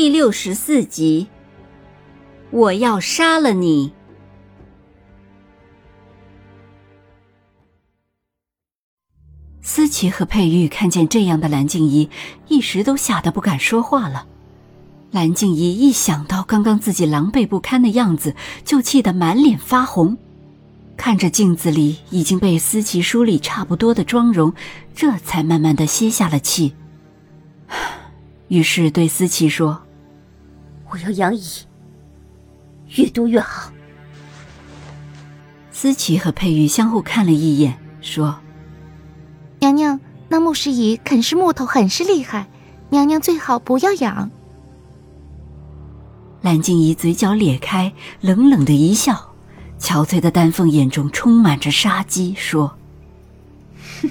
第六十四集，我要杀了你！思琪和佩玉看见这样的蓝静怡，一时都吓得不敢说话了。蓝静怡一想到刚刚自己狼狈不堪的样子，就气得满脸发红。看着镜子里已经被思琪梳理差不多的妆容，这才慢慢的歇下了气。于是对思琪说：“我要养乙，越多越好。”思琪和佩玉相互看了一眼，说：“娘娘，那木石蚁啃食木头很是厉害，娘娘最好不要养。”蓝静怡嘴角咧开，冷冷的一笑，憔悴的丹凤眼中充满着杀机，说：“哼，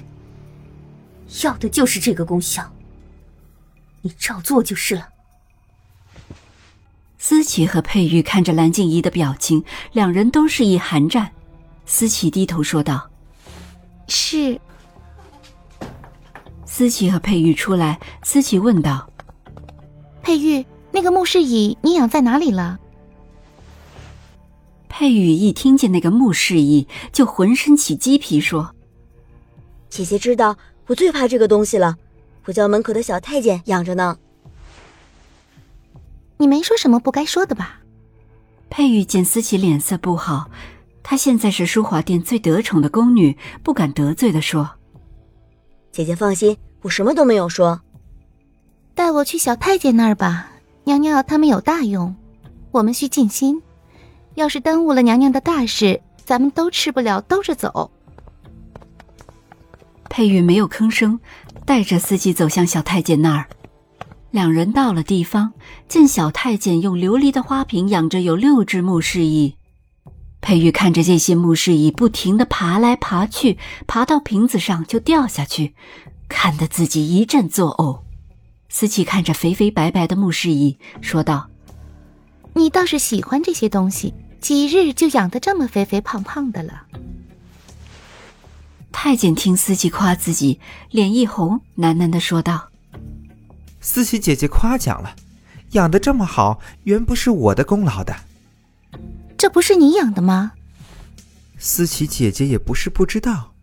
要的就是这个功效。”你照做就是了。思琪和佩玉看着蓝静怡的表情，两人都是一寒战。思琪低头说道：“是。”思琪和佩玉出来，思琪问道：“佩玉，那个木氏蚁你养在哪里了？”佩玉一听见那个木氏蚁，就浑身起鸡皮，说：“姐姐知道，我最怕这个东西了。”我叫门口的小太监养着呢。你没说什么不该说的吧？佩玉见思琪脸色不好，她现在是淑华殿最得宠的宫女，不敢得罪的说：“姐姐放心，我什么都没有说。带我去小太监那儿吧，娘娘要他们有大用，我们需尽心。要是耽误了娘娘的大事，咱们都吃不了兜着走。”佩玉没有吭声。带着司机走向小太监那儿，两人到了地方，见小太监用琉璃的花瓶养着有六只木氏蚁。佩玉看着这些木氏蚁不停的爬来爬去，爬到瓶子上就掉下去，看得自己一阵作呕。思琪看着肥肥白白的木氏蚁，说道：“你倒是喜欢这些东西，几日就养得这么肥肥胖胖的了。”太监听思琪夸自己，脸一红，喃喃的说道：“思琪姐姐夸奖了，养的这么好，原不是我的功劳的。这不是你养的吗？”思琪姐姐也不是不知道，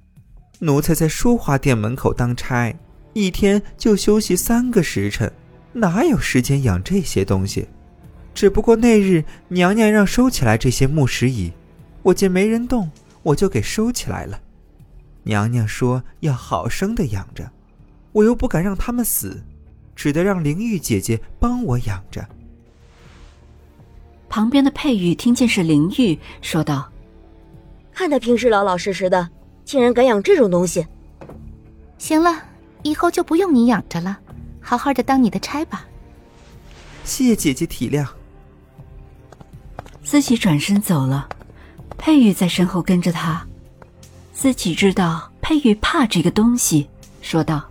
奴才在书画店门口当差，一天就休息三个时辰，哪有时间养这些东西？只不过那日娘娘让收起来这些木石椅，我见没人动，我就给收起来了。娘娘说要好生的养着，我又不敢让他们死，只得让灵玉姐姐帮我养着。旁边的佩玉听见是灵玉，说道：“看他平时老老实实的，竟然敢养这种东西。行了，以后就不用你养着了，好好的当你的差吧。”谢姐姐体谅。思琪转身走了，佩玉在身后跟着他。思琪知道佩玉怕这个东西，说道：“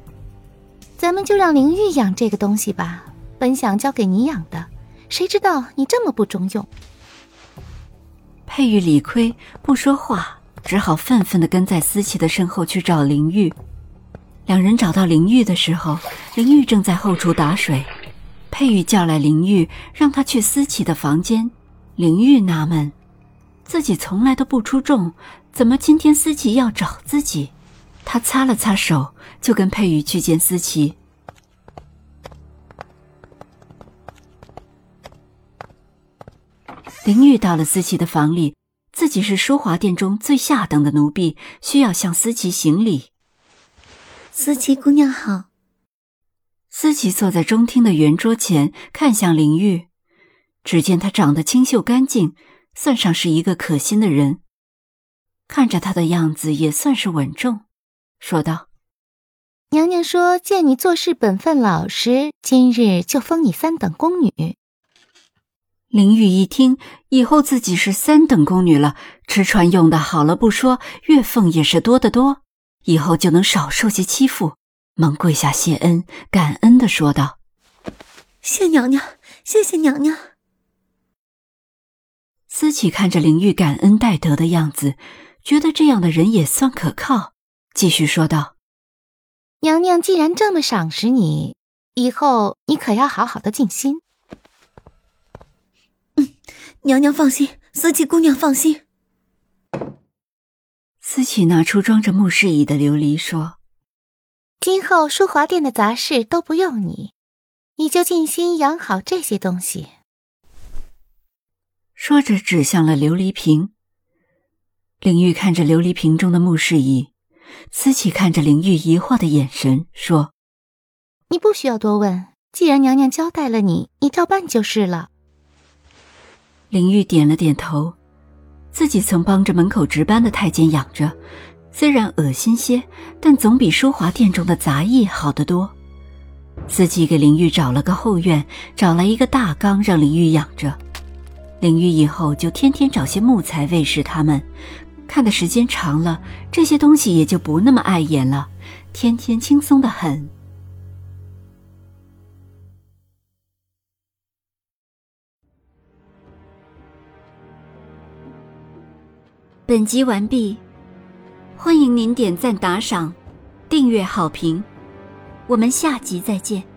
咱们就让灵玉养这个东西吧。本想交给你养的，谁知道你这么不中用。”佩玉理亏不说话，只好愤愤的跟在思琪的身后去找灵玉。两人找到灵玉的时候，灵玉正在后厨打水。佩玉叫来灵玉，让他去思琪的房间。灵玉纳闷。自己从来都不出众，怎么今天思琪要找自己？他擦了擦手，就跟佩玉去见思琪。林玉到了思琪的房里，自己是淑华殿中最下等的奴婢，需要向思琪行礼。思琪姑娘好。思琪坐在中厅的圆桌前，看向林玉，只见她长得清秀干净。算上是一个可心的人，看着她的样子也算是稳重，说道：“娘娘说见你做事本分老实，今日就封你三等宫女。林玉一听，以后自己是三等宫女了，吃穿用的好了不说，月俸也是多得多，以后就能少受些欺负。忙跪下谢恩，感恩的说道：“谢娘娘，谢谢娘娘。”思琪看着林玉感恩戴德的样子，觉得这样的人也算可靠，继续说道：“娘娘既然这么赏识你，以后你可要好好的静心。”嗯，娘娘放心，思琪姑娘放心。思琪拿出装着木氏椅的琉璃说。今后淑华殿的杂事都不用你，你就静心养好这些东西。说着，指向了琉璃瓶。林玉看着琉璃瓶中的木氏仪，思琪看着灵玉疑惑的眼神，说：“你不需要多问，既然娘娘交代了你，你照办就是了。”灵玉点了点头，自己曾帮着门口值班的太监养着。虽然恶心些，但总比淑华殿中的杂役好得多。司机给灵玉找了个后院，找来一个大缸，让灵玉养着。灵玉以后就天天找些木材喂食它们，看的时间长了，这些东西也就不那么碍眼了，天天轻松的很。本集完毕。欢迎您点赞、打赏、订阅、好评，我们下集再见。